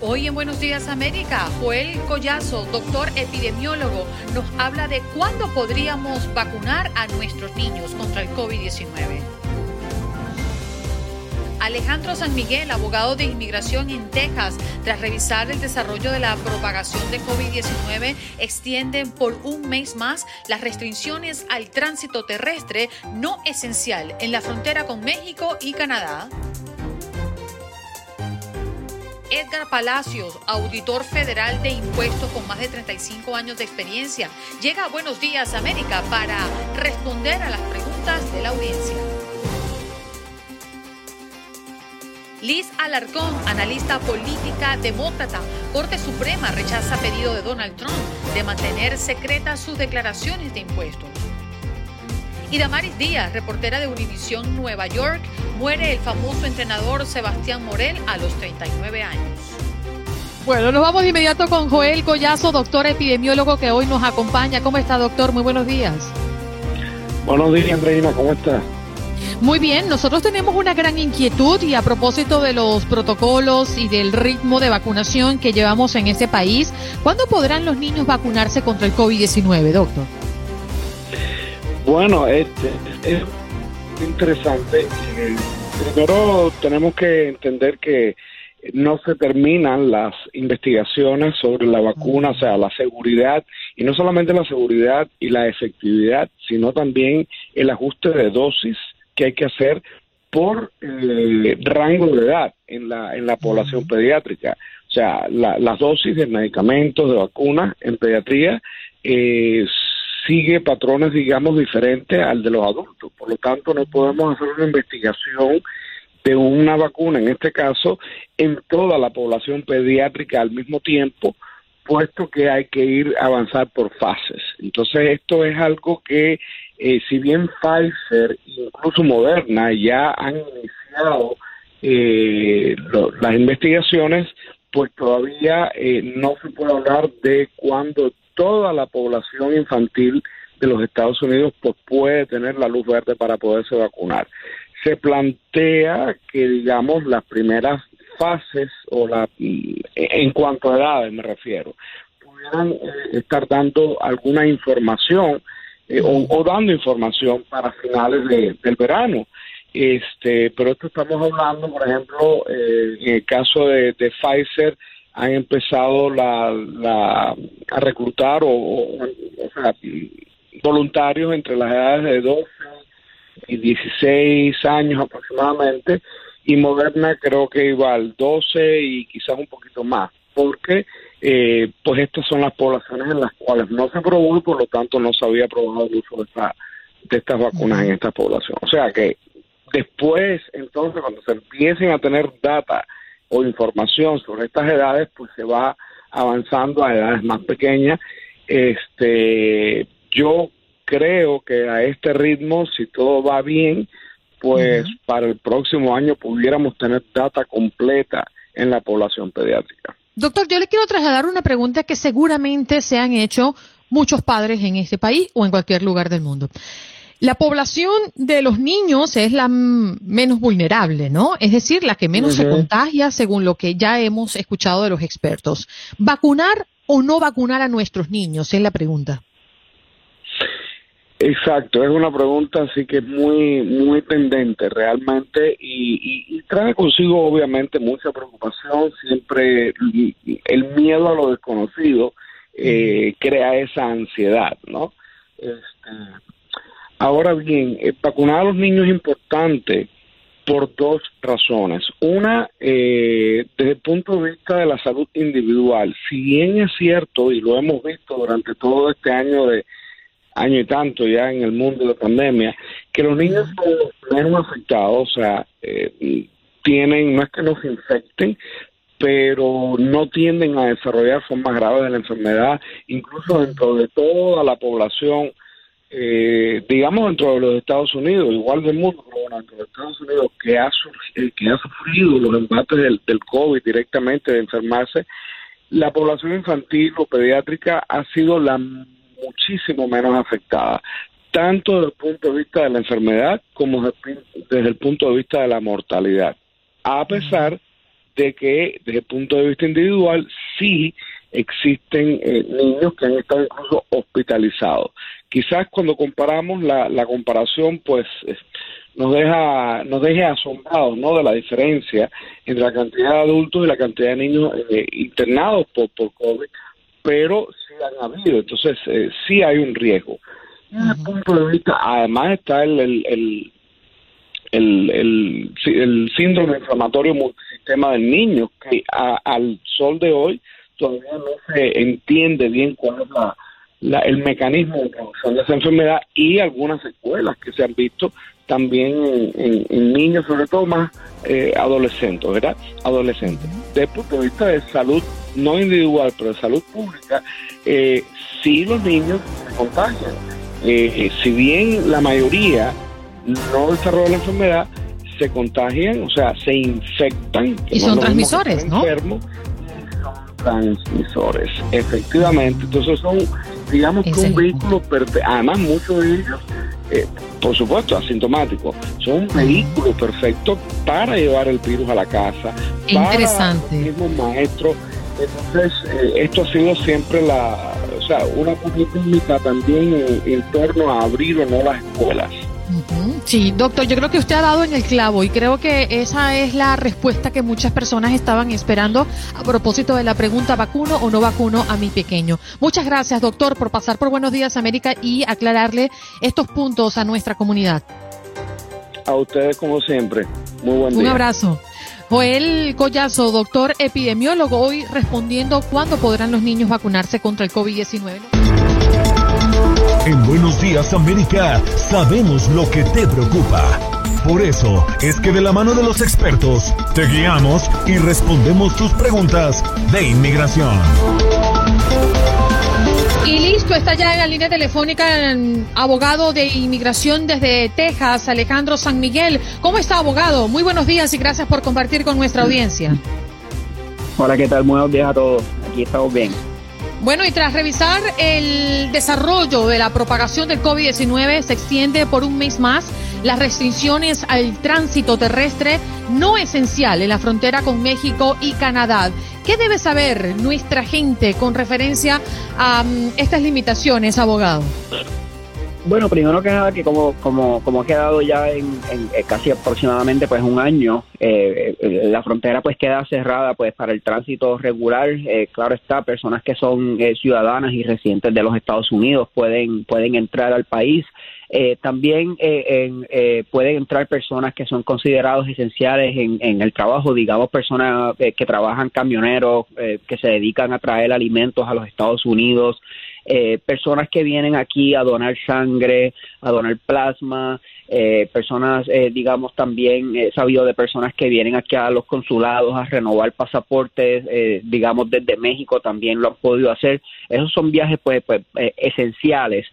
Hoy en Buenos Días América, Joel Collazo, doctor epidemiólogo, nos habla de cuándo podríamos vacunar a nuestros niños contra el COVID-19. Alejandro San Miguel, abogado de inmigración en Texas, tras revisar el desarrollo de la propagación de COVID-19, extienden por un mes más las restricciones al tránsito terrestre no esencial en la frontera con México y Canadá. Edgar Palacios, auditor federal de impuestos con más de 35 años de experiencia, llega a Buenos Días América para responder a las preguntas de la audiencia. Liz Alarcón, analista política demócrata, Corte Suprema rechaza pedido de Donald Trump de mantener secretas sus declaraciones de impuestos. Y Damaris Díaz, reportera de Univisión Nueva York, muere el famoso entrenador Sebastián Morel a los 39 años. Bueno, nos vamos de inmediato con Joel Collazo, doctor epidemiólogo que hoy nos acompaña. ¿Cómo está, doctor? Muy buenos días. Buenos días, Andreina. ¿Cómo está? Muy bien, nosotros tenemos una gran inquietud y a propósito de los protocolos y del ritmo de vacunación que llevamos en este país, ¿cuándo podrán los niños vacunarse contra el COVID-19, doctor? Bueno, este, es interesante. Primero tenemos que entender que no se terminan las investigaciones sobre la vacuna, o sea, la seguridad, y no solamente la seguridad y la efectividad, sino también el ajuste de dosis que hay que hacer por eh, rango de edad en la, en la población pediátrica. O sea, las dosis de medicamentos, de vacunas en pediatría eh, sigue patrones, digamos, diferentes al de los adultos. Por lo tanto, no podemos hacer una investigación de una vacuna, en este caso, en toda la población pediátrica al mismo tiempo, puesto que hay que ir a avanzar por fases. Entonces, esto es algo que, eh, si bien Pfizer, incluso Moderna, ya han iniciado eh, las investigaciones, pues todavía eh, no se puede hablar de cuándo toda la población infantil de los Estados Unidos pues puede tener la luz verde para poderse vacunar. Se plantea que digamos las primeras fases o la en cuanto a edades me refiero pudieran eh, estar dando alguna información eh, o, dando información para finales del verano este pero esto estamos hablando por ejemplo eh, en el caso de, de Pfizer han empezado la, la, a reclutar o, sea, voluntarios entre las edades de 12 y 16 años aproximadamente y Moderna creo que iba al 12 y quizás un poquito más porque eh, pues estas son las poblaciones en las cuales no se probó y por lo tanto no se había probado el uso de, esta, de estas vacunas en esta población. O sea que después, entonces, cuando se empiecen a tener data o información sobre estas edades, pues se va avanzando a edades más pequeñas. Este, yo creo que a este ritmo, si todo va bien, pues para el próximo año pudiéramos tener data completa en la población pediátrica. Doctor, yo le quiero trasladar una pregunta que seguramente se han hecho muchos padres en este país o en cualquier lugar del mundo. La población de los niños es la menos vulnerable, ¿no? Es decir, la que menos se contagia, según lo que ya hemos escuchado de los expertos. ¿Vacunar o no vacunar a nuestros niños? Es la pregunta. Exacto, es una pregunta así que es muy muy pendente realmente y, trae consigo obviamente mucha preocupación, siempre el miedo a lo desconocido eh, crea esa ansiedad, ¿no? Este, Ahora bien, eh, vacunar a los niños es importante por dos razones. Una, eh, desde el punto de vista de la salud individual, si bien es cierto, y lo hemos visto durante todo este año de año y tanto ya en el mundo de la pandemia, que los niños son menos afectados, o sea, eh, tienen, no es que nos infecten, pero no tienden a desarrollar formas graves de la enfermedad, incluso dentro de toda la población, eh, digamos dentro de los Estados Unidos, igual del mundo, pero dentro de los Estados Unidos, que ha, eh, que ha sufrido los embates del, del COVID directamente de enfermarse, la población infantil o pediátrica ha sido la muchísimo menos afectada, tanto desde el punto de vista de la enfermedad como desde el punto de vista de la mortalidad. A pesar de que desde el punto de vista individual sí existen eh, niños que han estado incluso hospitalizados. Quizás cuando comparamos la, la comparación, pues nos deja nos deje asombrados no de la diferencia entre la cantidad de adultos y la cantidad de niños eh, internados por, por COVID, pero sí han habido, entonces eh, sí hay un riesgo. Desde el punto de vista, además está el, el, el, el, síndrome inflamatorio multisistema del niño, que al sol de hoy todavía no se entiende bien cuál es la, el mecanismo de producción de esa enfermedad y algunas secuelas que se han visto también en, niños, sobre todo más eh, adolescentes, ¿verdad? Adolescentes. Desde el punto de vista de salud, no individual, pero de salud pública, eh, sí los niños se contagian. Eh, si bien la mayoría no desarrolla la enfermedad, se contagian, o sea, se infectan. Y son transmisores, ¿no? Transmisores, efectivamente. Entonces son, digamos que un vehículo. Además, muchos de ellos, eh, por supuesto, asintomáticos, son un vehículo perfecto para llevar el virus a la casa. Interesante. Para los mismos maestros. Entonces, eh, esto ha sido siempre la, o sea, una política también en torno a abrir o no las escuelas. Sí, doctor, yo creo que usted ha dado en el clavo y creo que esa es la respuesta que muchas personas estaban esperando a propósito de la pregunta vacuno o no vacuno a mi pequeño. Muchas gracias, doctor, por pasar por Buenos Días América y aclararle estos puntos a nuestra comunidad. A ustedes como siempre. Muy buen día. Un abrazo. Joel Collazo, doctor epidemiólogo, hoy respondiendo cuándo podrán los niños vacunarse contra el COVID-19. En Buenos Días América sabemos lo que te preocupa. Por eso es que de la mano de los expertos te guiamos y respondemos tus preguntas de inmigración. Y listo, está ya en la línea telefónica el abogado de inmigración desde Texas, Alejandro San Miguel. ¿Cómo está, abogado? Muy buenos días y gracias por compartir con nuestra audiencia. Hola, ¿qué tal? Buenos días a todos. Aquí estamos bien. Bueno, y tras revisar el desarrollo de la propagación del COVID-19, se extiende por un mes más las restricciones al tránsito terrestre no esencial en la frontera con México y Canadá. ¿Qué debe saber nuestra gente con referencia a mm, estas limitaciones, abogado? Bueno, primero que nada, que como, como, como ha quedado ya en, eh, casi aproximadamente pues un año, eh, eh, la frontera pues queda cerrada pues para el tránsito regular. claro está, personas que son ciudadanas y residentes de los Estados Unidos pueden, pueden entrar al país. también pueden entrar personas que son considerados esenciales en, en el trabajo, digamos personas que trabajan camioneros, que se dedican a traer alimentos a los Estados Unidos, eh, personas que vienen aquí a donar sangre, a donar plasma, eh, personas, eh, digamos, también he sabido de personas que vienen aquí a los consulados a renovar pasaportes, eh, digamos, desde México también lo han podido hacer. Esos son viajes, pues, pues esenciales.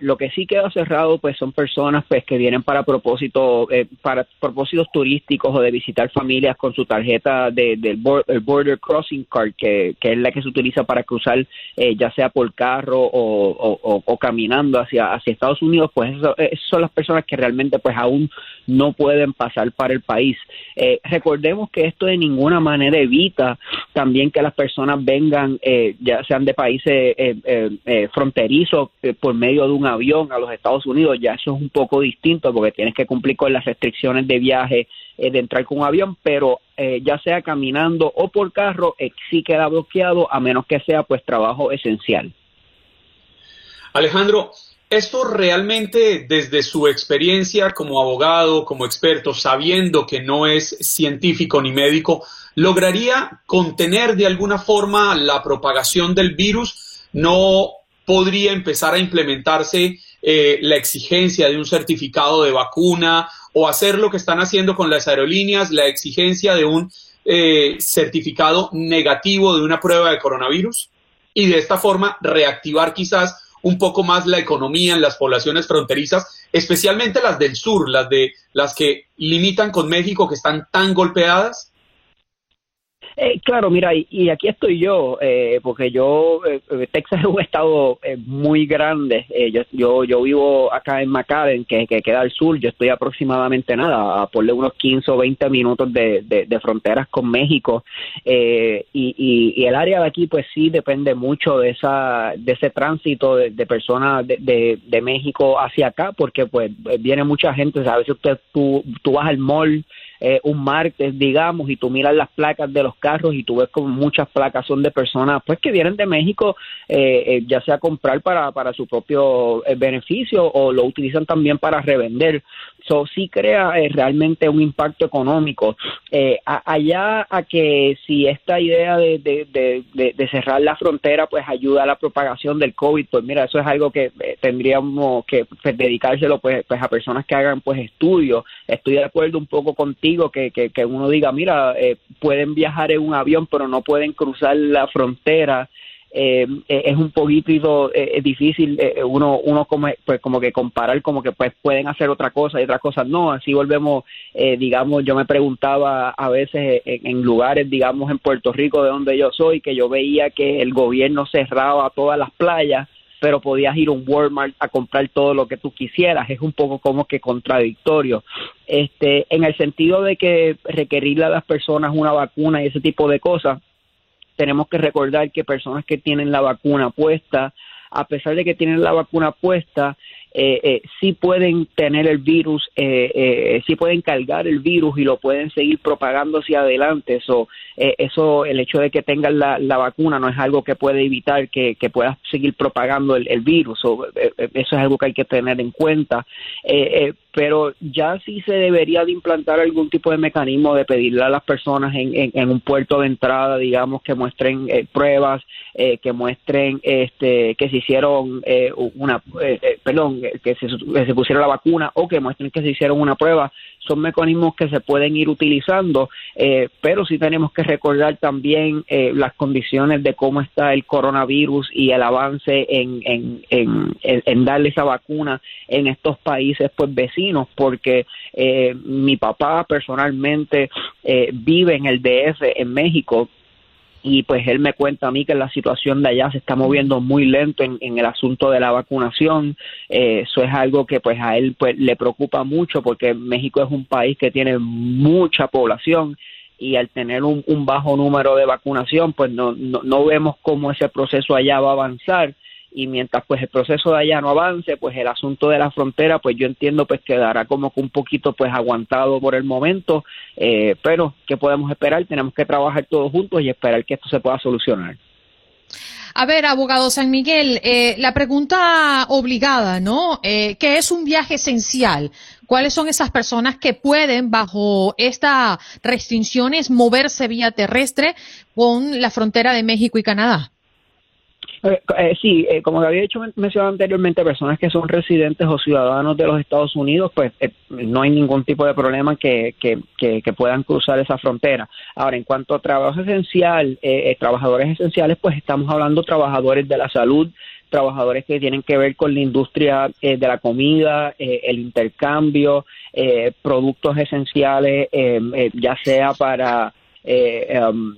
lo que sí queda cerrado, pues, son personas, pues, que vienen para propósito, para propósitos turísticos o de visitar familias con su tarjeta de, del Border Crossing Card, que, que, es la que se utiliza para cruzar, ya sea por carro o, o, caminando hacia, hacia Estados Unidos, pues, eso, esas son las personas que realmente pues aún no pueden pasar para el país. Eh, recordemos que esto de ninguna manera evita también que las personas vengan, eh, ya sean de países eh, fronterizos por medio de un avión a los Estados Unidos, ya eso es un poco distinto porque tienes que cumplir con las restricciones de viaje de entrar con un avión, pero ya sea caminando o por carro, sí queda bloqueado a menos que sea pues trabajo esencial. Alejandro, esto realmente desde su experiencia como abogado, como experto, sabiendo que no es científico ni médico, lograría contener de alguna forma la propagación del virus, no podría empezar a implementarse eh, la exigencia de un certificado de vacuna o hacer lo que están haciendo con las aerolíneas, la exigencia de un eh, certificado negativo de una prueba de coronavirus y de esta forma reactivar quizás un poco más la economía en las poblaciones fronterizas, especialmente las del sur, las de las que limitan con México que están tan golpeadas? Eh, claro, mira, y, aquí estoy yo, eh, porque yo, eh, Texas es un estado muy grande. yo, yo, yo vivo acá en McAllen, que, queda al sur. Yo estoy aproximadamente nada, a por unos 15 o 20 minutos de, de, fronteras con México. Y, y, el área de aquí, pues sí, depende mucho de esa de ese tránsito de, personas de, de, México hacia acá, porque pues viene mucha gente. a veces usted, tú, tú vas al mall eh, un martes, digamos, y tú miras las placas de los carros y tú ves como muchas placas son de personas pues que vienen de México, eh, eh, ya sea comprar para, para su propio beneficio o lo utilizan también para revender. So, sí crea realmente un impacto económico. allá a que si esta idea de, de, cerrar la frontera pues ayuda a la propagación del COVID, pues mira, eso es algo que tendríamos que pues, dedicárselo pues, pues a personas que hagan pues estudios. Estoy de acuerdo un poco contigo que, que, uno diga, mira, eh, pueden viajar en un avión, pero no pueden cruzar la frontera. Eh, eh, es un poquito difícil uno uno como pues como que comparar como que pues pueden hacer otra cosa y otras cosas no así volvemos digamos yo me preguntaba a veces en, en, lugares digamos en Puerto Rico de donde yo soy que yo veía que el gobierno cerraba todas las playas pero podías ir a un Walmart a comprar todo lo que tú quisieras. Es un poco como que contradictorio. Este, en el sentido de que requerirle a las personas una vacuna y ese tipo de cosas, tenemos que recordar que personas que tienen la vacuna puesta, a pesar de que tienen la vacuna puesta, eh, eh, sí pueden tener el virus, eh, eh, sí pueden cargar el virus y lo pueden seguir propagando hacia adelante. Eso, eh, eso el hecho de que tengan la, la, vacuna no es algo que puede evitar que, que puedas seguir propagando el, el virus. O, eso es algo que hay que tener en cuenta. pero ya sí se debería de implantar algún tipo de mecanismo de pedirle a las personas en, en, en un puerto de entrada, digamos, que muestren pruebas, que muestren este, que se hicieron una, perdón, que se, se pusiera la vacuna o que muestren que se hicieron una prueba son mecanismos que se pueden ir utilizando, eh, pero sí tenemos que recordar también eh, las condiciones de cómo está el coronavirus y el avance en, en, en, en darle esa vacuna en estos países pues vecinos, porque eh, mi papá personalmente vive en el DF en México y pues él me cuenta a mí que la situación de allá se está moviendo muy lento en, el asunto de la vacunación. Eh, eso es algo que pues a él pues le preocupa mucho porque México es un país que tiene mucha población y al tener un, bajo número de vacunación pues no, no, no vemos cómo ese proceso allá va a avanzar y mientras pues el proceso de allá no avance, pues el asunto de la frontera, pues yo entiendo pues quedará como que un poquito pues aguantado por el momento, eh, pero ¿qué podemos esperar? Tenemos que trabajar todos juntos y esperar que esto se pueda solucionar. A ver, abogado San Miguel, eh, la pregunta obligada, ¿no? Eh, ¿Qué es un viaje esencial? ¿Cuáles son esas personas que pueden, bajo estas restricciones, moverse vía terrestre con la frontera de México y Canadá? Eh, eh, sí, eh, como había dicho mencionado anteriormente, personas que son residentes o ciudadanos de los Estados Unidos, pues eh, no hay ningún tipo de problema que, que, que, puedan cruzar esa frontera. Ahora, en cuanto a trabajo esencial, trabajadores esenciales, pues estamos hablando trabajadores de la salud, trabajadores que tienen que ver con la industria de la comida, el intercambio, productos esenciales, ya sea para um,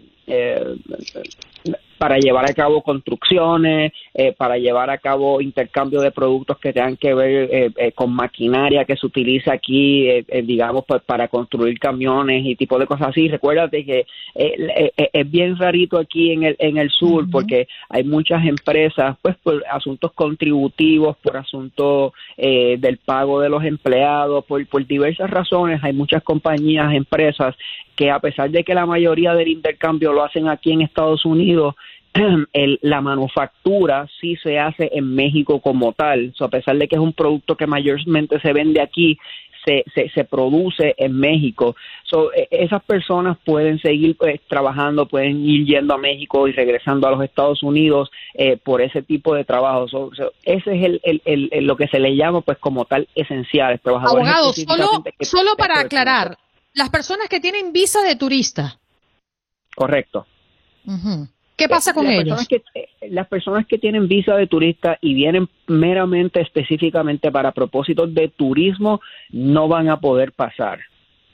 para llevar a cabo construcciones, eh, para llevar a cabo intercambio de productos que tengan que ver eh, eh, con maquinaria que se utiliza aquí, digamos, pues, para construir camiones y tipo de cosas así. Recuérdate que es bien rarito aquí en el, en el sur porque hay muchas empresas, pues por asuntos contributivos, por asuntos del pago de los empleados, por, por diversas razones, hay muchas compañías, empresas que a pesar de que la mayoría del intercambio lo hacen aquí en Estados Unidos, el, la manufactura sí se hace en México como tal. a pesar de que es un producto que mayormente se vende aquí, se, se, produce en México. So, e, esas personas pueden seguir pues, trabajando, pueden ir yendo a México y regresando a los Estados Unidos eh, por ese tipo de trabajo. ese es el, el, el, lo que se le llama pues como tal esencial. Abogado, solo, solo para aclarar, las personas que tienen visa de turista, Correcto. ¿Qué pasa con las ellos? Personas que, eh, las personas que tienen visa de turista y vienen meramente específicamente para propósitos de turismo no van a poder pasar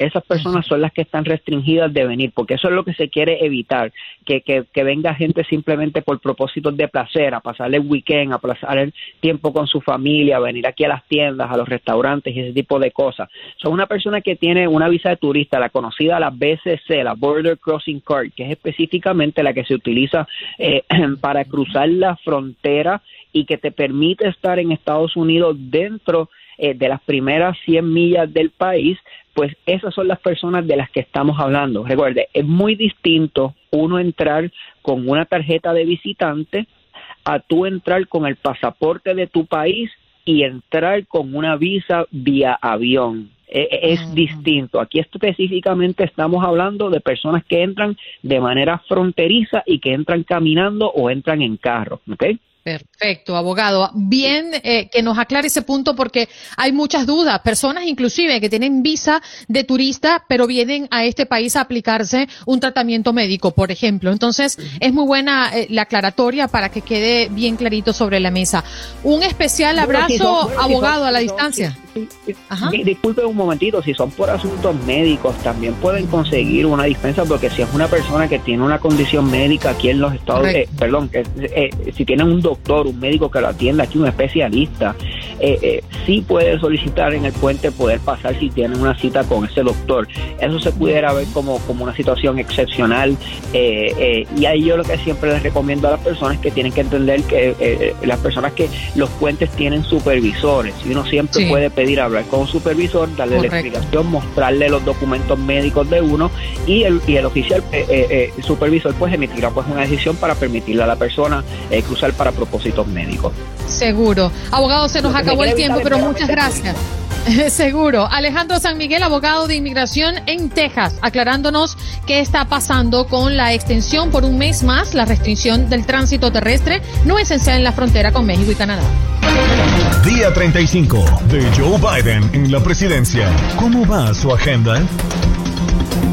esas personas son las que están restringidas de venir, porque eso es lo que se quiere evitar, que, que, que venga gente simplemente por propósitos de placer, a pasar el weekend, a pasar el tiempo con su familia, a venir aquí a las tiendas, a los restaurantes y ese tipo de cosas. Son una persona que tiene una visa de turista, la conocida la BCC, la Border Crossing Card, que es específicamente la que se utiliza eh, para cruzar la frontera y que te permite estar en Estados Unidos dentro eh, de las primeras 100 millas del país, pues esas son las personas de las que estamos hablando. Recuerde, es muy distinto uno entrar con una tarjeta de visitante a tú entrar con el pasaporte de tu país y entrar con una visa vía avión. E, e, es distinto. Aquí específicamente estamos hablando de personas que entran de manera fronteriza y que entran caminando o entran en carro. ¿ok?, Perfecto, abogado. Bien eh, que nos aclare ese punto porque hay muchas dudas. Personas inclusive que tienen visa de turista pero vienen a este país a aplicarse un tratamiento médico, por ejemplo. Entonces es muy buena eh, la aclaratoria para que quede bien clarito sobre la mesa. Un especial abrazo, abogado, a la distancia. Disculpe un momentito, si son por asuntos médicos, también pueden conseguir una dispensa porque si es una persona que tiene una condición médica aquí en los Estados Unidos, eh, perdón, eh, si tienen un doctor, un médico que lo atienda aquí, un especialista, eh, eh, sí puede solicitar en el puente poder pasar si tienen una cita con ese doctor. Eso se pudiera ver como, como una situación excepcional y ahí yo lo que siempre les recomiendo a las personas que tienen que entender que las personas que los puentes tienen supervisores y uno siempre puede pedir hablar con un supervisor, darle la explicación, mostrarle los documentos médicos de uno y el, y el oficial eh, eh, eh supervisor pues emitirá pues una decisión para permitirle a la persona eh, cruzar para propósitos médicos. Seguro. Abogado, se nos acabó el tiempo, pero muchas gracias. Seguro. Alejandro San Miguel, abogado de inmigración en Texas, aclarándonos qué está pasando con la extensión por un mes más, la restricción del tránsito terrestre no esencial en la frontera con México y Canadá. Día 35 de Joe Biden en la presidencia. ¿Cómo va su agenda?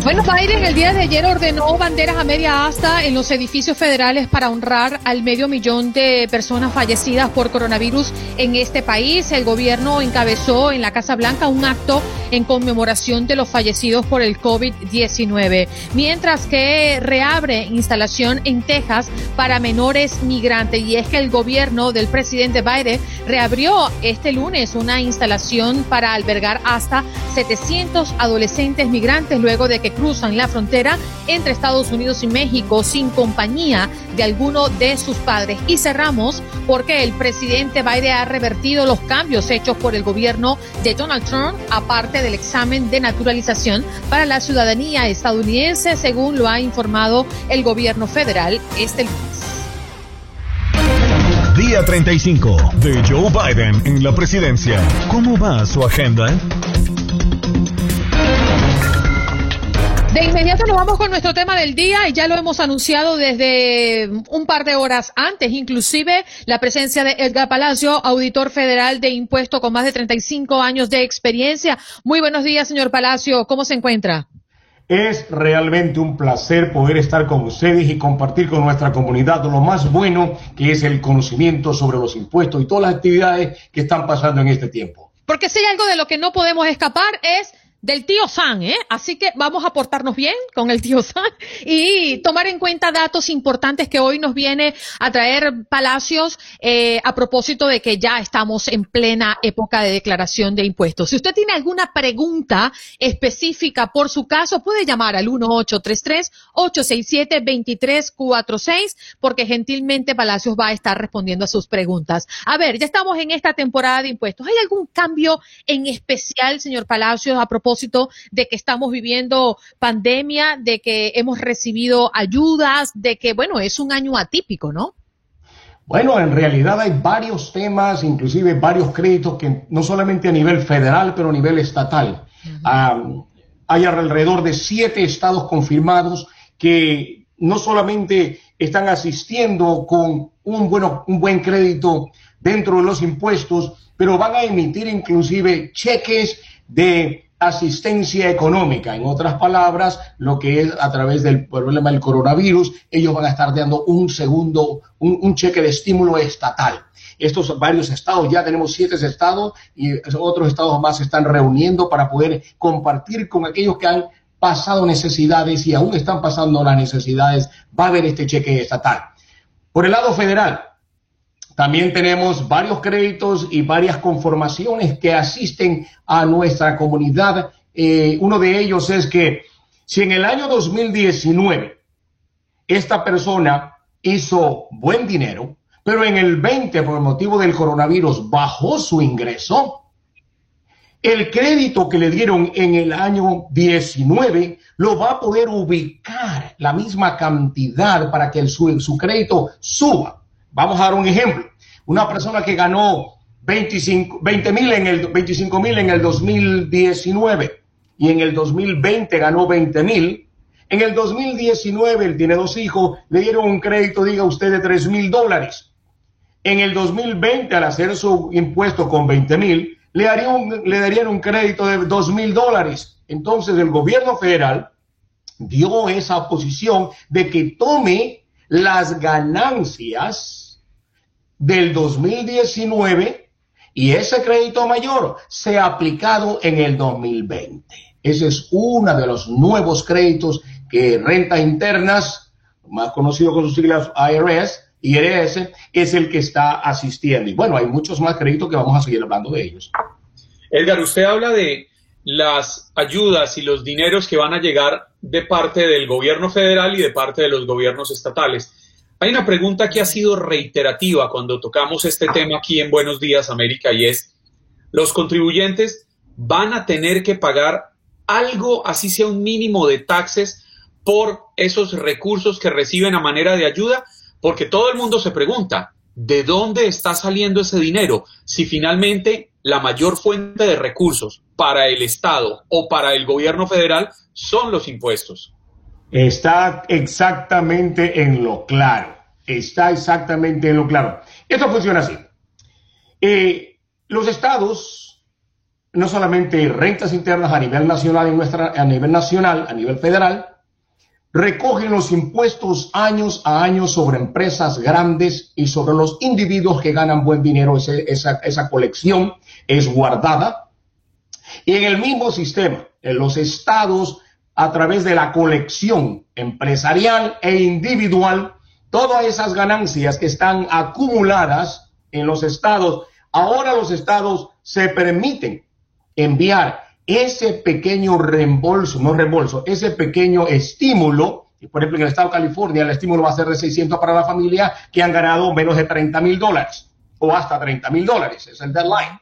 Bueno, Biden el día de ayer ordenó banderas a media asta en los edificios federales para honrar al medio millón de personas fallecidas por coronavirus en este país. El gobierno encabezó en la Casa Blanca un acto en conmemoración de los fallecidos por el COVID-19, mientras que reabre instalación en Texas para menores migrantes. Y es que el gobierno del presidente Biden reabrió este lunes una instalación para albergar hasta 700 adolescentes migrantes luego de que cruzan la frontera entre Estados Unidos y México sin compañía de alguno de sus padres. Y cerramos porque el presidente Biden ha revertido los cambios hechos por el gobierno de Donald Trump, aparte del examen de naturalización para la ciudadanía estadounidense, según lo ha informado el gobierno federal este lunes. Día 35 de Joe Biden en la presidencia. ¿Cómo va su agenda? Inmediato nos vamos con nuestro tema del día y ya lo hemos anunciado desde un par de horas antes, inclusive la presencia de Edgar Palacio, auditor federal de impuestos con más de 35 años de experiencia. Muy buenos días, señor Palacio. ¿Cómo se encuentra? Es realmente un placer poder estar con ustedes y compartir con nuestra comunidad lo más bueno que es el conocimiento sobre los impuestos y todas las actividades que están pasando en este tiempo. Porque si hay algo de lo que no podemos escapar es del tío San, ¿eh? Así que vamos a portarnos bien con el tío San y tomar en cuenta datos importantes que hoy nos viene a traer Palacios eh, a propósito de que ya estamos en plena época de declaración de impuestos. Si usted tiene alguna pregunta específica por su caso, puede llamar al 1833-867-2346 porque gentilmente Palacios va a estar respondiendo a sus preguntas. A ver, ya estamos en esta temporada de impuestos. ¿Hay algún cambio en especial, señor Palacios, a propósito de que estamos viviendo pandemia, de que hemos recibido ayudas, de que, bueno, es un año atípico, ¿no? Bueno, en realidad hay varios temas, inclusive varios créditos que no solamente a nivel federal, pero a nivel estatal. hay alrededor de siete estados confirmados que no solamente están asistiendo con un, bueno, un buen crédito dentro de los impuestos, pero van a emitir inclusive cheques de asistencia económica. En otras palabras, lo que es a través del problema del coronavirus, ellos van a estar dando un segundo, un, cheque de estímulo estatal. Estos varios estados, ya tenemos siete estados y otros estados más se están reuniendo para poder compartir con aquellos que han pasado necesidades y aún están pasando las necesidades, va a haber este cheque estatal. Por el lado federal, también tenemos varios créditos y varias conformaciones que asisten a nuestra comunidad. Eh, uno de ellos es que si en el año 2019 esta persona hizo buen dinero, pero en el 20 por motivo del coronavirus bajó su ingreso, el crédito que le dieron en el año 19 lo va a poder ubicar la misma cantidad para que el, su, su crédito suba. Vamos a dar un ejemplo. Una persona que ganó 25, 20 mil en el 25 mil en el 2019 y en el 2020 ganó 20 mil. En el 2019 él tiene dos hijos, le dieron un crédito, diga usted, de 3 mil dólares. En el 2020, al hacer su impuesto con 20 mil, le, le darían un crédito de 2 mil dólares. Entonces el gobierno federal dio esa posición de que tome las ganancias del 2019 y ese crédito mayor sea aplicado en el 2020. Ese es uno de los nuevos créditos que Renta Internas, más conocido con sus siglas IRS, IRS, es el que está asistiendo. Y bueno, hay muchos más créditos que vamos a seguir hablando de ellos. Edgar, usted habla de las ayudas y los dineros que van a llegar de parte del gobierno federal y de parte de los gobiernos estatales. Hay una pregunta que ha sido reiterativa cuando tocamos este tema aquí en Buenos Días América y es, ¿los contribuyentes van a tener que pagar algo, así sea un mínimo de taxes, por esos recursos que reciben a manera de ayuda? Porque todo el mundo se pregunta, ¿de dónde está saliendo ese dinero? Si finalmente la mayor fuente de recursos para el Estado o para el gobierno federal son los impuestos. Está exactamente en lo claro. Está exactamente en lo claro. Esto funciona así. Eh, los estados, no solamente rentas internas a nivel nacional, en nuestra, a nivel nacional, a nivel federal, recogen los impuestos años a año sobre empresas grandes y sobre los individuos que ganan buen dinero. esa, esa colección es guardada. Y en el mismo sistema, en los estados, a través de la colección empresarial e individual, todas esas ganancias que están acumuladas en los estados, ahora los estados se permiten enviar ese pequeño reembolso, no reembolso, ese pequeño estímulo, por ejemplo, en el estado de California el estímulo va a ser de 600 para la familia que han ganado menos de 30 mil dólares o hasta 30 mil dólares, es el deadline.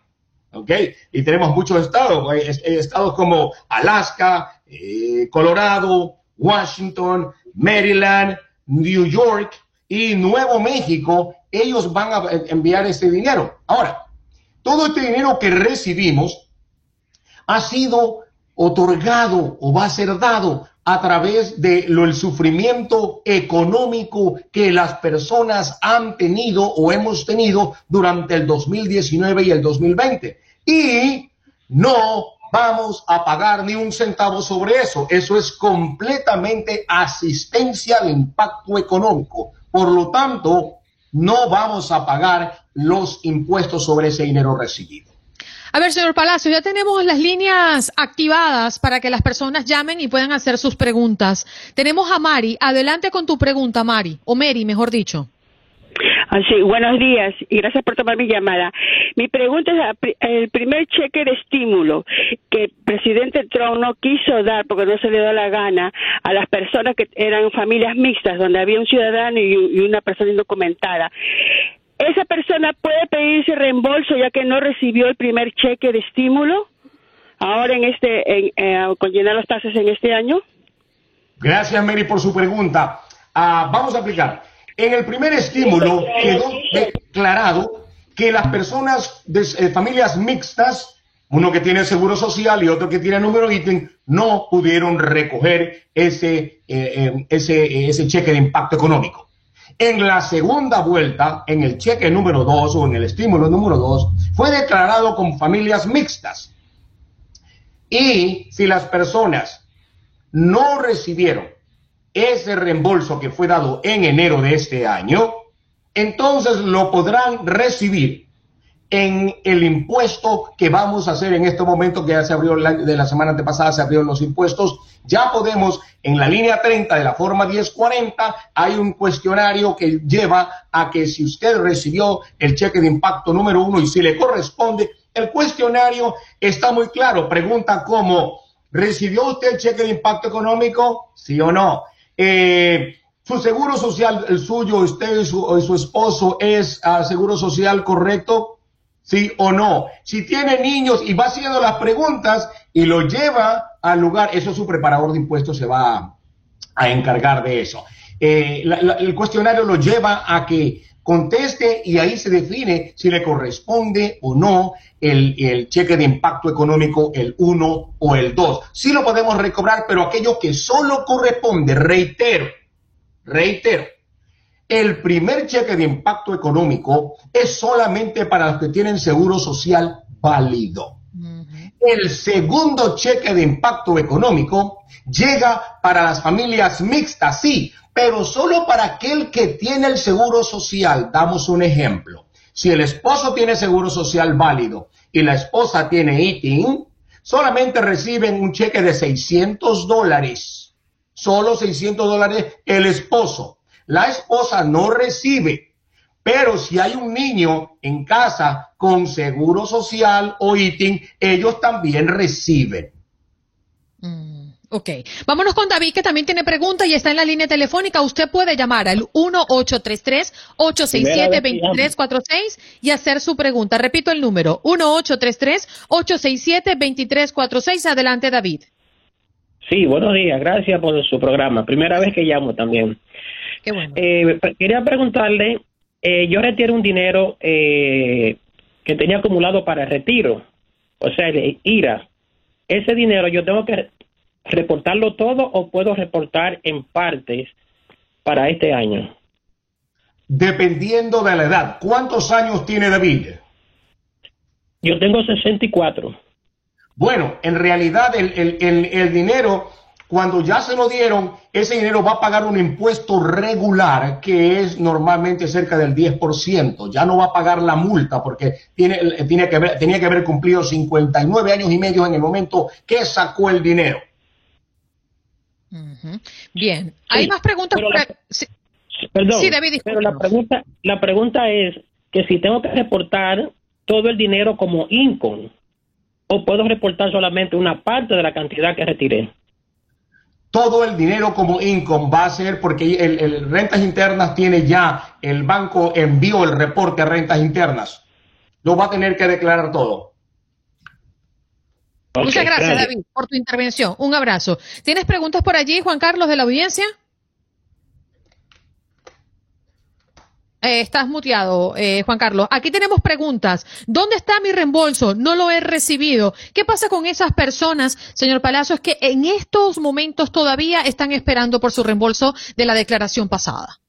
¿Ok? Y tenemos muchos estados, estados como Alaska, eh, Colorado, Washington, Maryland, New York y Nuevo México, ellos van a enviar ese dinero. Ahora, todo este dinero que recibimos ha sido otorgado o va a ser dado a través de lo, el sufrimiento económico que las personas han tenido o hemos tenido durante el 2019 y el 2020. Y no vamos a pagar ni un centavo sobre eso. Eso es completamente asistencia de impacto económico. Por lo tanto, no vamos a pagar los impuestos sobre ese dinero recibido. A ver, señor Palacio, ya tenemos las líneas activadas para que las personas llamen y puedan hacer sus preguntas. Tenemos a Mari. Adelante con tu pregunta, Mari, o Mary, mejor dicho. Ah, sí, buenos días y gracias por tomar mi llamada. Mi pregunta es el primer cheque de estímulo que el presidente Trump no quiso dar porque no se le dio la gana a las personas que eran familias mixtas, donde había un ciudadano y una persona indocumentada esa persona puede pedirse reembolso ya que no recibió el primer cheque de estímulo ahora en este eh, con llenar los tasas en este año. Gracias Mary por su pregunta. Ah, vamos a aplicar. En el primer estímulo quedó declarado que las personas de eh, familias mixtas uno que tiene seguro social y otro que tiene número ítem, no pudieron recoger ese, eh, ese, ese cheque de impacto económico. En la segunda vuelta, en el cheque número 2 o en el estímulo número 2, fue declarado con familias mixtas. Y si las personas no recibieron ese reembolso que fue dado en enero de este año, entonces lo podrán recibir en el impuesto que vamos a hacer en este momento, que ya se abrió de la semana antepasada, se abrieron los impuestos, ya podemos, en la línea 30 de la forma 1040, hay un cuestionario que lleva a que si usted recibió el cheque de impacto número uno y si le corresponde, el cuestionario está muy claro, pregunta cómo, ¿recibió usted el cheque de impacto económico? ¿Sí o no? Eh, su seguro social, el suyo, usted y su, su esposo, es uh, seguro social correcto? ¿Sí o no? Si tiene niños y va haciendo las preguntas y lo lleva al lugar, eso su preparador de impuestos se va a, encargar de eso. Eh, el cuestionario lo lleva a que conteste y ahí se define si le corresponde o no el, el cheque de impacto económico, el 1 o el 2. Sí lo podemos recobrar, pero aquello que solo corresponde, reitero, reitero, el primer cheque de impacto económico es solamente para los que tienen seguro social válido. El segundo cheque de impacto económico llega para las familias mixtas, sí, pero solo para aquel que tiene el seguro social. Damos un ejemplo. Si el esposo tiene seguro social válido y la esposa tiene ITIN, solamente reciben un cheque de 600 dólares. Solo 600 dólares el esposo la esposa no recibe. Pero si hay un niño en casa con seguro social o ITIN, ellos también reciben. Mm, ok, vámonos con David que también tiene preguntas y está en la línea telefónica. Usted puede llamar al 1-833-867-2346 y hacer su pregunta. Repito el número, 1-833-867-2346. Adelante, David. Sí, buenos días. Gracias por su programa. Primera vez que llamo también. Eh, quería preguntarle, eh, yo retiro un dinero eh, que tenía acumulado para el retiro, o sea, el IRA. Ese dinero yo tengo que reportarlo todo o puedo reportar en partes para este año. Dependiendo de la edad. ¿Cuántos años tiene David? Yo tengo 64. Bueno, en realidad el, el, el, el dinero cuando ya se lo dieron, ese dinero va a pagar un impuesto regular que es normalmente cerca del 10%. Ya no va a pagar la multa porque tiene, tiene que tenía que haber cumplido 59 años y medio en el momento que sacó el dinero. Bien, hay más preguntas. Perdón, pero la pregunta, la pregunta es que si tengo que reportar todo el dinero como income o puedo reportar solamente una parte de la cantidad que retiré todo el dinero como income va a ser porque el, rentas internas tiene ya el banco envió el reporte a rentas internas. Lo va a tener que declarar todo. Muchas gracias, David, por tu intervención. Un abrazo. ¿Tienes preguntas por allí, Juan Carlos, de la audiencia? Eh, estás muteado, eh, Juan Carlos. Aquí tenemos preguntas. ¿Dónde está mi reembolso? No lo he recibido. ¿Qué pasa con esas personas, señor Palacios, que en estos momentos todavía están esperando por su reembolso de la declaración pasada?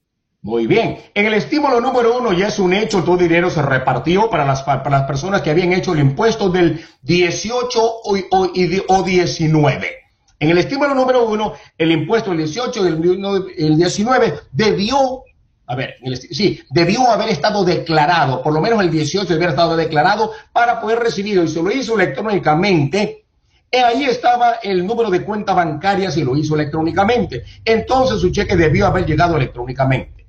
Muy bien. En el estímulo número uno ya es un hecho, todo dinero se repartió para las, para las personas que habían hecho el impuesto del 18 o, o, o 19. En el estímulo número uno, el impuesto del 18 y el 19 debió a ver, sí, debió haber estado declarado, por lo menos el 18 debió haber estado declarado para poder recibirlo y se lo hizo electrónicamente. Eh, ahí estaba el número de cuenta bancaria si lo hizo electrónicamente. Entonces su cheque debió haber llegado electrónicamente.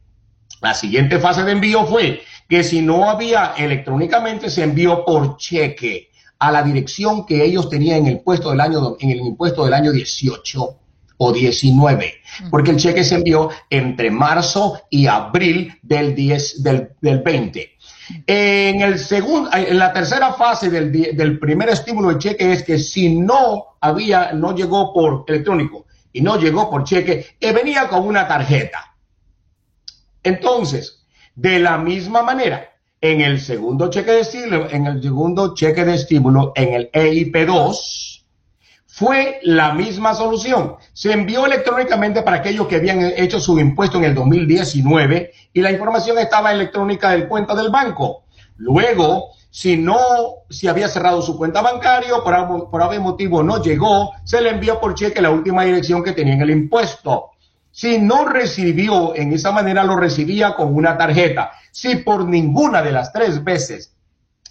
La siguiente fase de envío fue que si no había electrónicamente, se envió por cheque a la dirección que ellos tenían en el, puesto del año, en el impuesto del año 18 o 19, porque el cheque se envió entre marzo y abril del, 10, del, del 20. En, el segundo, en la tercera fase del, del primer estímulo de cheque es que si no había, no llegó por electrónico y no llegó por cheque, que venía con una tarjeta. Entonces, de la misma manera, en el segundo cheque de estímulo, en el segundo cheque de estímulo, en el EIP2, fue la misma solución. Se envió electrónicamente para aquellos que habían hecho su impuesto en el 2019 y la información estaba electrónica del cuenta del banco. Luego, si no, si había cerrado su cuenta bancaria, por, por algún motivo no llegó, se le envía por cheque la última dirección que tenía en el impuesto. Si no recibió, en esa manera lo recibía con una tarjeta. Si por ninguna de las tres veces,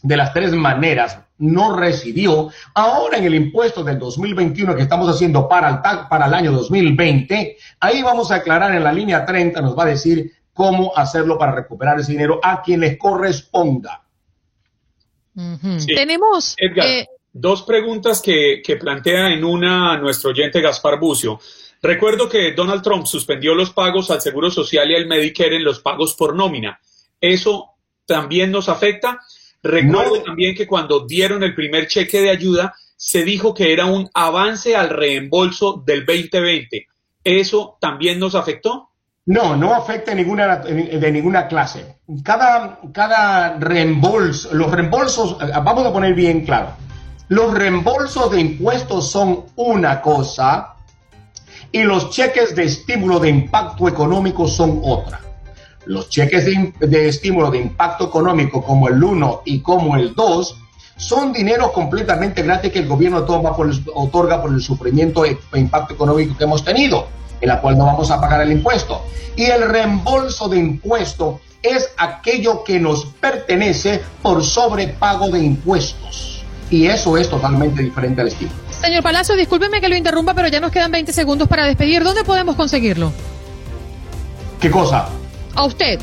de las tres maneras, no recibió, ahora en el impuesto del 2021 que estamos haciendo para el, para el año 2020, ahí vamos a aclarar en la línea 30, nos va a decir cómo hacerlo para recuperar ese dinero a quien les corresponda. Tenemos... Eh, dos preguntas que, que plantea en una nuestro oyente Gaspar Bucio. Recuerdo que Donald Trump suspendió los pagos al Seguro Social y al Medicare en los pagos por nómina. ¿Eso también nos afecta? Recuerdo también que cuando dieron el primer cheque de ayuda, se dijo que era un avance al reembolso del 2020. ¿Eso también nos afectó? No, no afecta ninguna, de ninguna clase. Cada, cada reembolso, los reembolsos, vamos a poner bien claro, los reembolsos de impuestos son una cosa y los cheques de estímulo de impacto económico son otra. Los cheques de, estímulo de impacto económico como el 1 y como el 2 son dinero completamente gratis que el gobierno toma por otorga por el sufrimiento e impacto económico que hemos tenido, en la cual no vamos a pagar el impuesto. Y el reembolso de impuesto es aquello que nos pertenece por sobrepago de impuestos. Y eso es totalmente diferente al estímulo. Señor Palacio, discúlpeme que lo interrumpa, pero ya nos quedan 20 segundos para despedir. ¿Dónde podemos conseguirlo? ¿Qué cosa? A usted.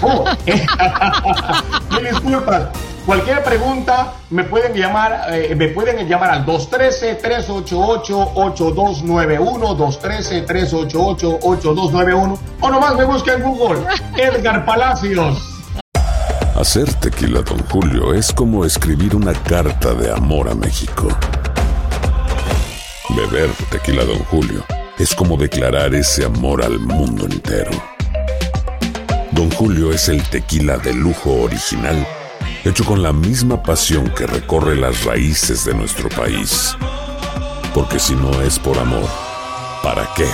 Oh, eh, disculpas. Cualquier pregunta me pueden llamar, eh, me pueden llamar al 213-388-8291, 213-388-8291, o nomás me busquen en Google, Edgar Palacios. Hacer tequila, don Julio, es como escribir una carta de amor a México. Beber tequila, don Julio, es como declarar ese amor al mundo entero. Don Julio es el tequila de lujo original, hecho con la misma pasión que recorre las raíces de nuestro país. Porque si no es por amor, ¿para qué?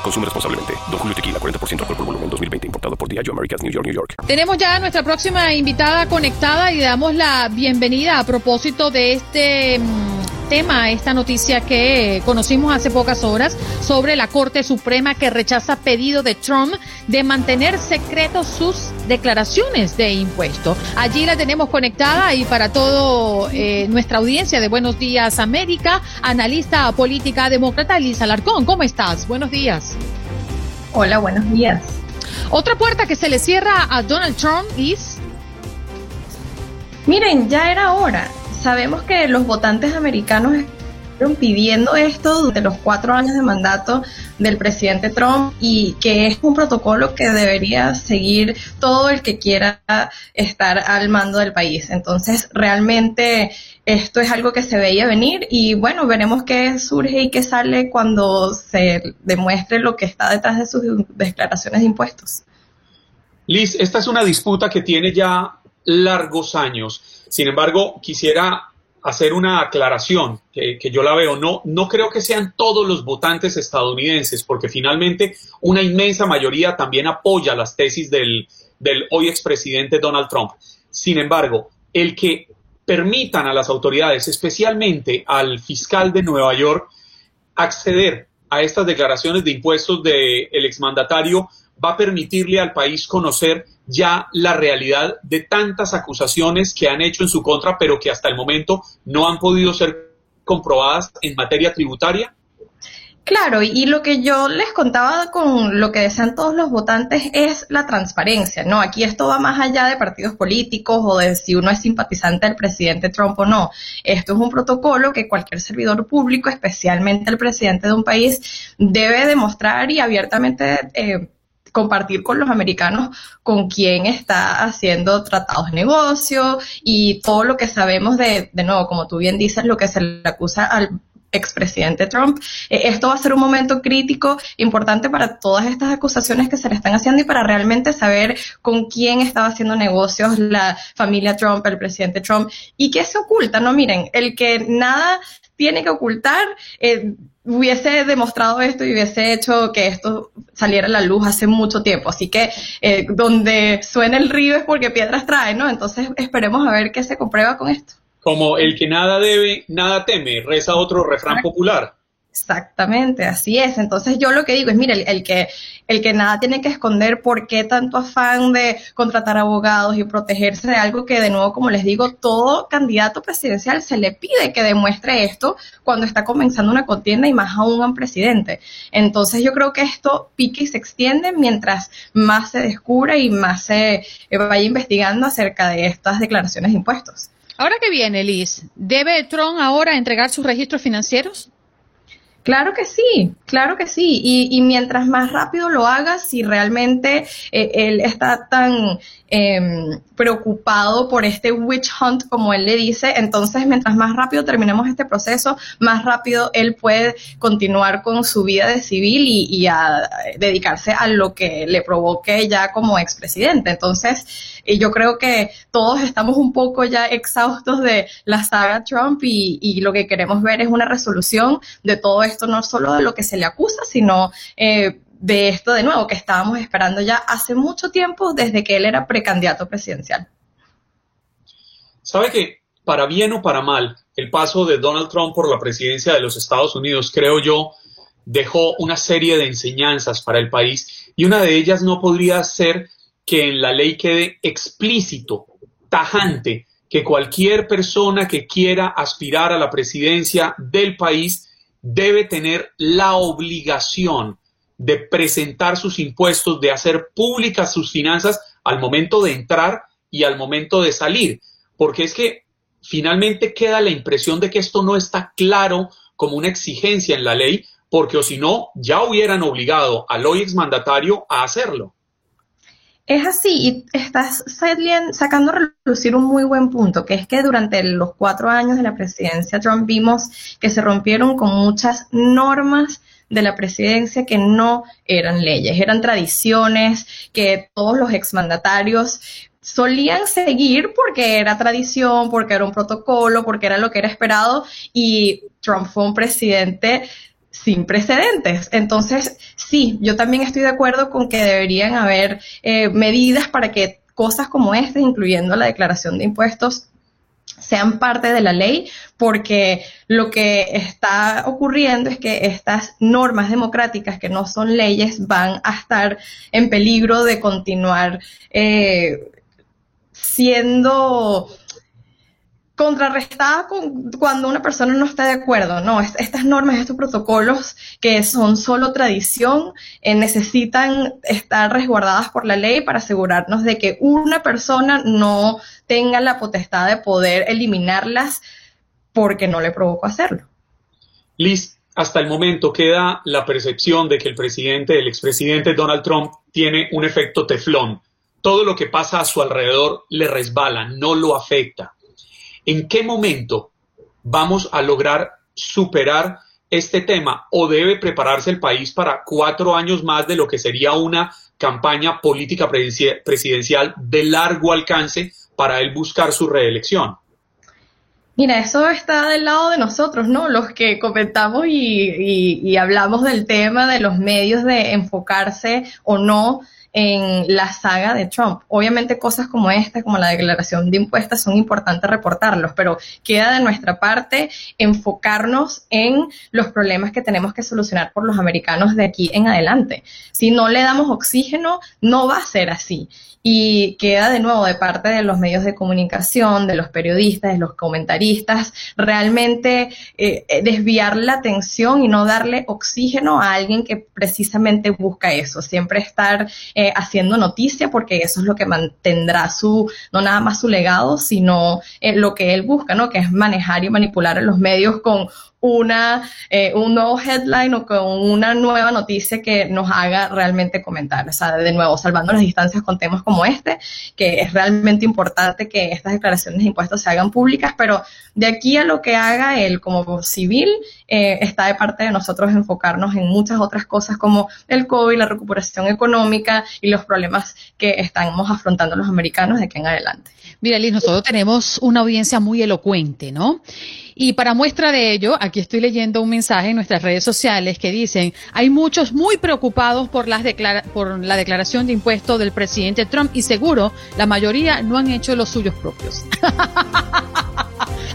Consume responsablemente. Don Julio Tequila, 40% alcohol por volumen, 2020. Importado por Diageo Americas, New York, New York. Tenemos ya a nuestra próxima invitada conectada y damos la bienvenida a propósito de este... Mm, tema esta noticia que conocimos hace pocas horas sobre la Corte Suprema que rechaza pedido de Trump de mantener secretos sus declaraciones de impuestos. Allí la tenemos conectada y para todo eh, nuestra audiencia de Buenos Días América, analista política demócrata Lisa Alarcón. ¿Cómo estás? Buenos días. Hola, buenos días. Otra puerta que se le cierra a Donald Trump es... Miren, ya era hora sabemos que los votantes americanos están pidiendo esto durante los cuatro años de mandato del presidente Trump y que es un protocolo que debería seguir todo el que quiera estar al mando del país. Entonces, realmente esto es algo que se veía venir y bueno, veremos qué surge y qué sale cuando se demuestre lo que está detrás de sus declaraciones de impuestos. Liz, esta es una disputa que tiene ya largos años sin embargo, quisiera hacer una aclaración que, yo la veo. No, no creo que sean todos los votantes estadounidenses, porque finalmente una inmensa mayoría también apoya las tesis del, hoy expresidente Donald Trump. Sin embargo, el que permitan a las autoridades, especialmente al fiscal de Nueva York, acceder a estas declaraciones de impuestos del exmandatario va a permitirle al país conocer ya la realidad de tantas acusaciones que han hecho en su contra, pero que hasta el momento no han podido ser comprobadas en materia tributaria? Claro, y lo que yo les contaba con lo que desean todos los votantes es la transparencia, ¿no? Aquí esto va más allá de partidos políticos o de si uno es simpatizante del presidente Trump o no. Esto es un protocolo que cualquier servidor público, especialmente el presidente de un país, debe demostrar y abiertamente eh, compartir con los americanos con quién está haciendo tratados de negocio y todo lo que sabemos de, de nuevo, como tú bien dices, lo que se le acusa al expresidente Trump. Eh, esto va a ser un momento crítico, importante para todas estas acusaciones que se le están haciendo y para realmente saber con quién estaba haciendo negocios la familia Trump, el presidente Trump y qué se oculta. No, miren, el que nada tiene que ocultar, eh, hubiese demostrado esto y hubiese hecho que esto saliera a la luz hace mucho tiempo. Así que eh, donde suena el río es porque piedras trae, ¿no? Entonces esperemos a ver qué se comprueba con esto. Como el que nada debe, nada teme, reza otro refrán popular. Exactamente, así es. Entonces yo lo que digo es, mire, el, que el que nada tiene que esconder, ¿por qué tanto afán de contratar abogados y protegerse de algo que de nuevo, como les digo, todo candidato presidencial se le pide que demuestre esto cuando está comenzando una contienda y más aún un presidente? Entonces yo creo que esto pique y se extiende mientras más se descubra y más se vaya investigando acerca de estas declaraciones de impuestos. Ahora que viene, Liz, ¿debe Trump ahora entregar sus registros financieros? Claro que sí, claro que sí. Y, mientras más rápido lo haga, si realmente eh, él está tan Em, preocupado por este witch hunt, como él le dice. Entonces, mientras más rápido terminemos este proceso, más rápido él puede continuar con su vida de civil y, a dedicarse a lo que le provoque ya como expresidente. Entonces, yo creo que todos estamos un poco ya exhaustos de la saga Trump y, y, lo que queremos ver es una resolución de todo esto, no solo de lo que se le acusa, sino eh, de esto de nuevo que estábamos esperando ya hace mucho tiempo desde que él era precandidato presidencial. ¿Sabe que para bien o para mal, el paso de Donald Trump por la presidencia de los Estados Unidos, creo yo, dejó una serie de enseñanzas para el país y una de ellas no podría ser que en la ley quede explícito, tajante, que cualquier persona que quiera aspirar a la presidencia del país debe tener la obligación de presentar sus impuestos, de hacer públicas sus finanzas al momento de entrar y al momento de salir. Porque es que finalmente queda la impresión de que esto no está claro como una exigencia en la ley, porque o si no, ya hubieran obligado al hoy exmandatario a hacerlo. Es así, y estás sacando a relucir un muy buen punto, que es que durante los cuatro años de la presidencia Trump vimos que se rompieron con muchas normas de la presidencia que no eran leyes, eran tradiciones que todos los exmandatarios solían seguir porque era tradición, porque era un protocolo, porque era lo que era esperado y Trump fue un presidente sin precedentes. Entonces, sí, yo también estoy de acuerdo con que deberían haber eh, medidas para que cosas como esta, incluyendo la declaración de impuestos, sean parte de la ley, porque lo que está ocurriendo es que estas normas democráticas que no son leyes van a estar en peligro de continuar eh, siendo contrarrestada con, cuando una persona no está de acuerdo. No, estas normas, estos protocolos que son solo tradición, eh, necesitan estar resguardadas por la ley para asegurarnos de que una persona no tenga la potestad de poder eliminarlas porque no le provocó hacerlo. Liz, hasta el momento queda la percepción de que el presidente, el expresidente Donald Trump, tiene un efecto teflón. Todo lo que pasa a su alrededor le resbala, no lo afecta. ¿En qué momento vamos a lograr superar este tema o debe prepararse el país para cuatro años más de lo que sería una campaña política presidencial de largo alcance para él buscar su reelección? Mira, eso está del lado de nosotros, ¿no? Los que comentamos y, y hablamos del tema de los medios de enfocarse o no en la saga de Trump. Obviamente cosas como esta, como la declaración de impuestos, son importantes reportarlos, pero queda de nuestra parte enfocarnos en los problemas que tenemos que solucionar por los americanos de aquí en adelante. Si no le damos oxígeno, no va a ser así y queda de nuevo de parte de los medios de comunicación, de los periodistas, de los comentaristas, realmente eh, desviar la atención y no darle oxígeno a alguien que precisamente busca eso, siempre estar eh, haciendo noticia porque eso es lo que mantendrá su, no nada más su legado, sino lo que él busca, ¿no? Que es manejar y manipular a los medios con una, eh, un nuevo headline o con una nueva noticia que nos haga realmente comentar. O sea, de nuevo, salvando las distancias con temas como este, que es realmente importante que estas declaraciones de impuestos se hagan públicas, pero de aquí a lo que haga él como civil, eh, está de parte de nosotros enfocarnos en muchas otras cosas como el COVID, la recuperación económica y los problemas que estamos afrontando los americanos de aquí en adelante. Mira, Liz, nosotros tenemos una audiencia muy elocuente, ¿no? Y para muestra de ello, aquí estoy leyendo un mensaje en nuestras redes sociales que dicen, hay muchos muy preocupados por, las por la declaración de impuestos del presidente Trump y seguro la mayoría no han hecho los suyos propios.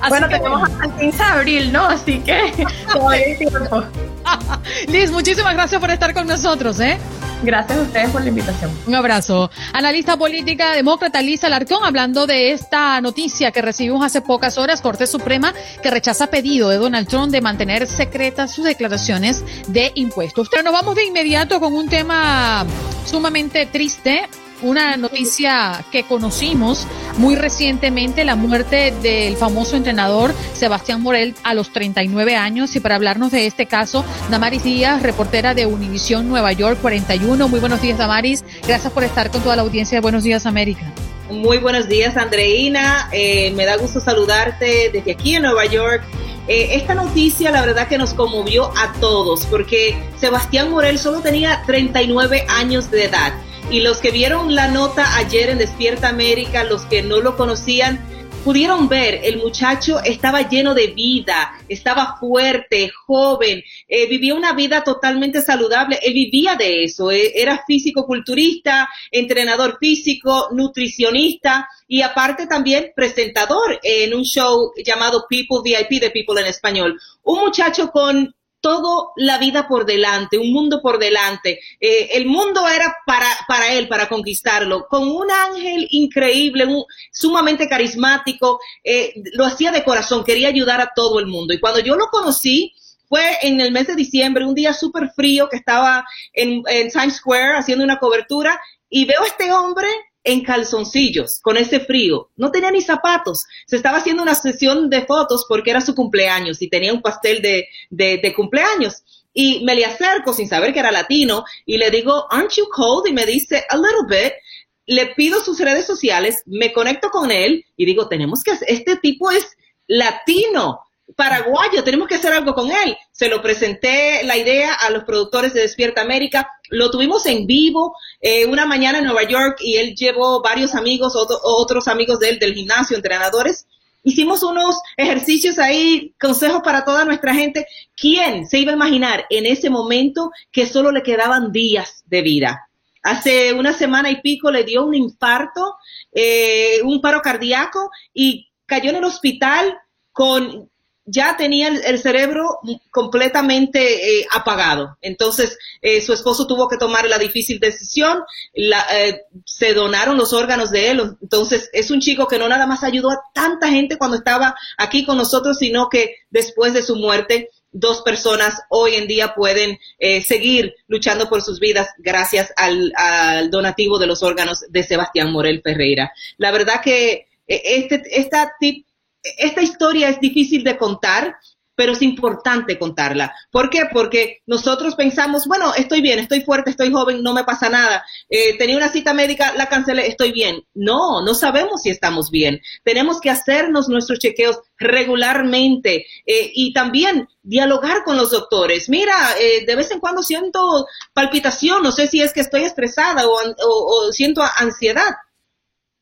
bueno, tenemos hasta el 15 de abril, ¿no? Así que todavía hay tiempo. Liz, muchísimas gracias por estar con nosotros, ¿eh? Gracias a ustedes por la invitación. Un abrazo. Analista política demócrata Lisa Alarcón, hablando de esta noticia que recibimos hace pocas horas, Corte Suprema que rechaza pedido de Donald Trump de mantener secretas sus declaraciones de impuestos. Pero nos vamos de inmediato con un tema sumamente triste una noticia que conocimos muy recientemente, la muerte del famoso entrenador Sebastián Morel a los 39 años. Y para hablarnos de este caso, Damaris Díaz, reportera de Univisión Nueva York 41. Muy buenos días, Damaris. Gracias por estar con toda la audiencia de Buenos Días América. Muy buenos días, Andreina. Eh, me da gusto saludarte desde aquí en Nueva York. Eh, esta noticia la verdad que nos conmovió a todos porque Sebastián Morel solo tenía 39 años de edad y los que vieron la nota ayer en Despierta América, los que no lo conocían, pudieron ver, el muchacho estaba lleno de vida, estaba fuerte, joven, eh, vivía una vida totalmente saludable, él vivía de eso, eh, era físico-culturista, entrenador físico, nutricionista y aparte también presentador en un show llamado People VIP de People en español. Un muchacho con todo la vida por delante, un mundo por delante. Eh, el mundo era para, para él, para conquistarlo, con un ángel increíble, sumamente carismático, eh, lo hacía de corazón, quería ayudar a todo el mundo. Y cuando yo lo conocí, fue en el mes de diciembre, un día súper frío que estaba en, en Times Square haciendo una cobertura y veo a este hombre en calzoncillos, con ese frío. No tenía ni zapatos. Se estaba haciendo una sesión de fotos porque era su cumpleaños y tenía un pastel de, de, cumpleaños. Y me le acerco sin saber que era latino y le digo, aren't you cold? Y me dice, a little bit. Le pido sus redes sociales, me conecto con él y digo, tenemos que hacer, este tipo es latino paraguayo, tenemos que hacer algo con él. Se lo presenté la idea a los productores de Despierta América, lo tuvimos en vivo eh, una mañana en Nueva York y él llevó varios amigos, otros amigos de él del gimnasio, entrenadores. Hicimos unos ejercicios ahí, consejos para toda nuestra gente. ¿Quién se iba a imaginar en ese momento que solo le quedaban días de vida? Hace una semana y pico le dio un infarto, eh, un paro cardíaco y cayó en el hospital con ya tenía el, cerebro completamente eh, apagado. Entonces, eh, su esposo tuvo que tomar la difícil decisión, eh, se donaron los órganos de él. Entonces, es un chico que no nada más ayudó a tanta gente cuando estaba aquí con nosotros, sino que después de su muerte, dos personas hoy en día pueden seguir luchando por sus vidas gracias al, al donativo de los órganos de Sebastián Morel Ferreira. La verdad que este, esta tip esta historia es difícil de contar, pero es importante contarla. ¿Por qué? Porque nosotros pensamos, bueno, estoy bien, estoy fuerte, estoy joven, no me pasa nada. Eh, tenía una cita médica, la cancelé, estoy bien. No, no sabemos si estamos bien. Tenemos que hacernos nuestros chequeos regularmente eh, y también dialogar con los doctores. Mira, eh, de vez en cuando siento palpitación, no sé si es que estoy estresada o siento ansiedad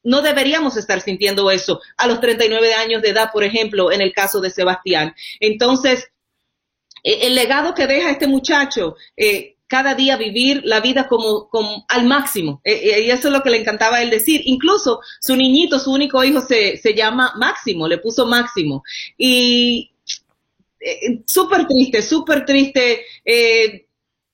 no deberíamos estar sintiendo eso a los 39 años de edad, por ejemplo, en el caso de Sebastián. Entonces, e, el legado que deja este muchacho, eh, cada día vivir la vida como, al máximo. E, e, y eso es lo que le encantaba él decir. Incluso su niñito, su único hijo, se, se llama Máximo, le puso Máximo. Y eh, súper triste, súper triste. Eh,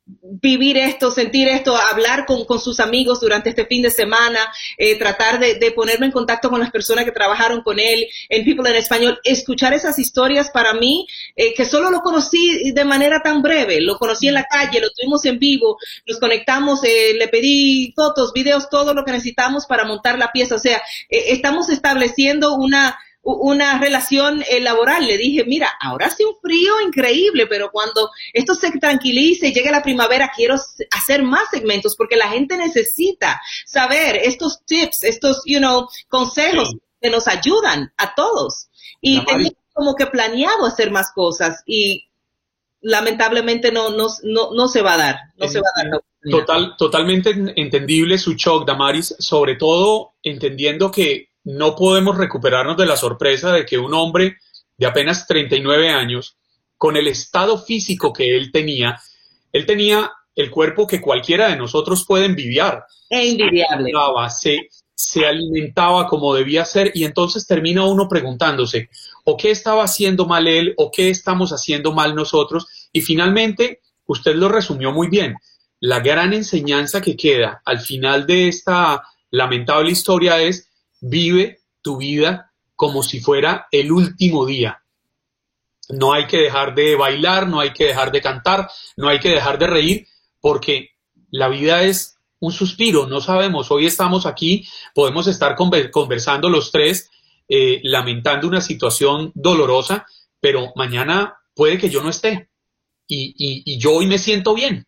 vivir esto, sentir esto, hablar con, con, sus amigos durante este fin de semana, eh, tratar de, de, ponerme en contacto con las personas que trabajaron con él en People en Español, escuchar esas historias para mí, eh, que solo lo conocí de manera tan breve, lo conocí en la calle, lo tuvimos en vivo, nos conectamos, eh, le pedí fotos, videos, todo lo que necesitamos para montar la pieza, o sea, estamos estableciendo una una relación eh, laboral. Le dije, mira, ahora hace un frío increíble, pero cuando esto se tranquilice y llegue la primavera, quiero hacer más segmentos porque la gente necesita saber estos tips, estos, you know, consejos que nos ayudan a todos. Y tenía como que planeado hacer más cosas y lamentablemente no, no, no, no se va a dar, no se va a dar. Total, totalmente entendible su shock, Damaris, sobre todo entendiendo que no podemos recuperarnos de la sorpresa de que un hombre de apenas 39 años, con el estado físico que él tenía, él tenía el cuerpo que cualquiera de nosotros puede envidiar. E envidiable. Se, se alimentaba como debía ser y entonces termina uno preguntándose, ¿o qué estaba haciendo mal él o qué estamos haciendo mal nosotros? Y finalmente, usted lo resumió muy bien. La gran enseñanza que queda al final de esta lamentable historia es, vive tu vida como si fuera el último día. No hay que dejar de bailar, no hay que dejar de cantar, no hay que dejar de reír, porque la vida es un suspiro, no sabemos, hoy estamos aquí, podemos estar conversando los tres, eh, lamentando una situación dolorosa, pero mañana puede que yo no esté. Y yo hoy me siento bien,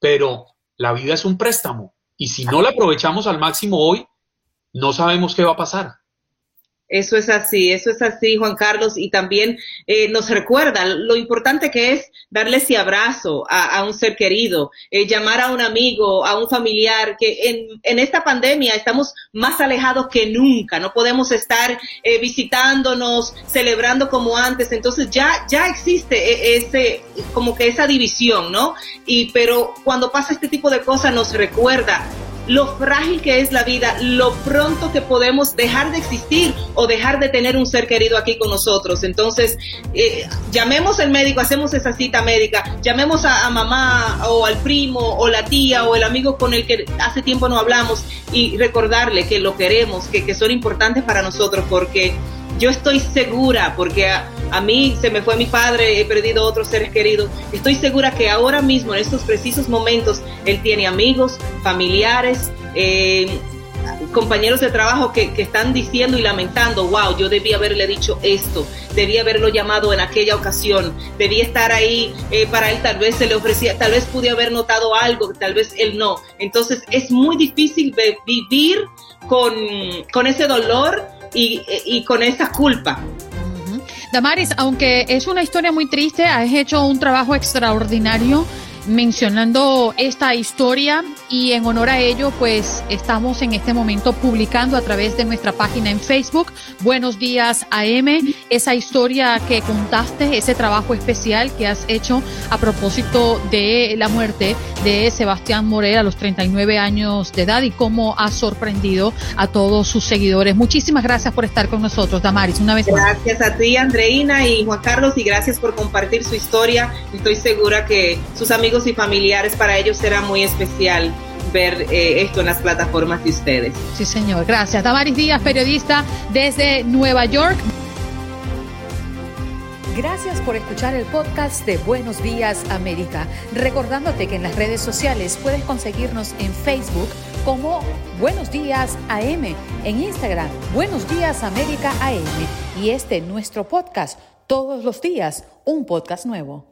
pero la vida es un préstamo. Y si no la aprovechamos al máximo hoy, no sabemos qué va a pasar. Eso es así, eso es así, Juan Carlos, y también eh, nos recuerda lo importante que es darle ese abrazo a, un ser querido, eh, llamar a un amigo, a un familiar, que en, en, esta pandemia estamos más alejados que nunca, no podemos estar eh, visitándonos, celebrando como antes, entonces ya, ya existe e, ese, como que esa división, ¿no? Y, pero cuando pasa este tipo de cosas nos recuerda lo frágil que es la vida, lo pronto que podemos dejar de existir o dejar de tener un ser querido aquí con nosotros. Entonces, eh, llamemos al médico, hacemos esa cita médica, llamemos a, mamá o al primo o la tía o el amigo con el que hace tiempo no hablamos y recordarle que lo queremos, que, que son importantes para nosotros porque yo estoy segura, porque a, mí se me fue mi padre, he perdido otros seres queridos, estoy segura que ahora mismo, en estos precisos momentos, él tiene amigos, familiares, eh, compañeros de trabajo que, están diciendo y lamentando, wow, yo debí haberle dicho esto, debí haberlo llamado en aquella ocasión, debí estar ahí eh, para él, tal vez se le ofrecía, tal vez pude haber notado algo, tal vez él no. Entonces es muy difícil vivir con, con ese dolor y, con esa culpa. Damaris, aunque es una historia muy triste, has hecho un trabajo extraordinario mencionando esta historia y en honor a ello pues estamos en este momento publicando a través de nuestra página en Facebook Buenos días AM esa historia que contaste, ese trabajo especial que has hecho a propósito de la muerte de Sebastián Morel a los 39 años de edad y cómo ha sorprendido a todos sus seguidores. Muchísimas gracias por estar con nosotros, Damaris, una vez. Gracias a ti, Andreina y Juan Carlos y gracias por compartir su historia. Estoy segura que sus amigos y familiares, para ellos será muy especial ver eh, esto en las plataformas de ustedes. Sí, señor. Gracias. Damaris Díaz, periodista desde Nueva York. Gracias por escuchar el podcast de Buenos Días América. Recordándote que en las redes sociales puedes conseguirnos en Facebook como Buenos Días AM, en Instagram Buenos Días América AM y este nuestro podcast todos los días, un podcast nuevo.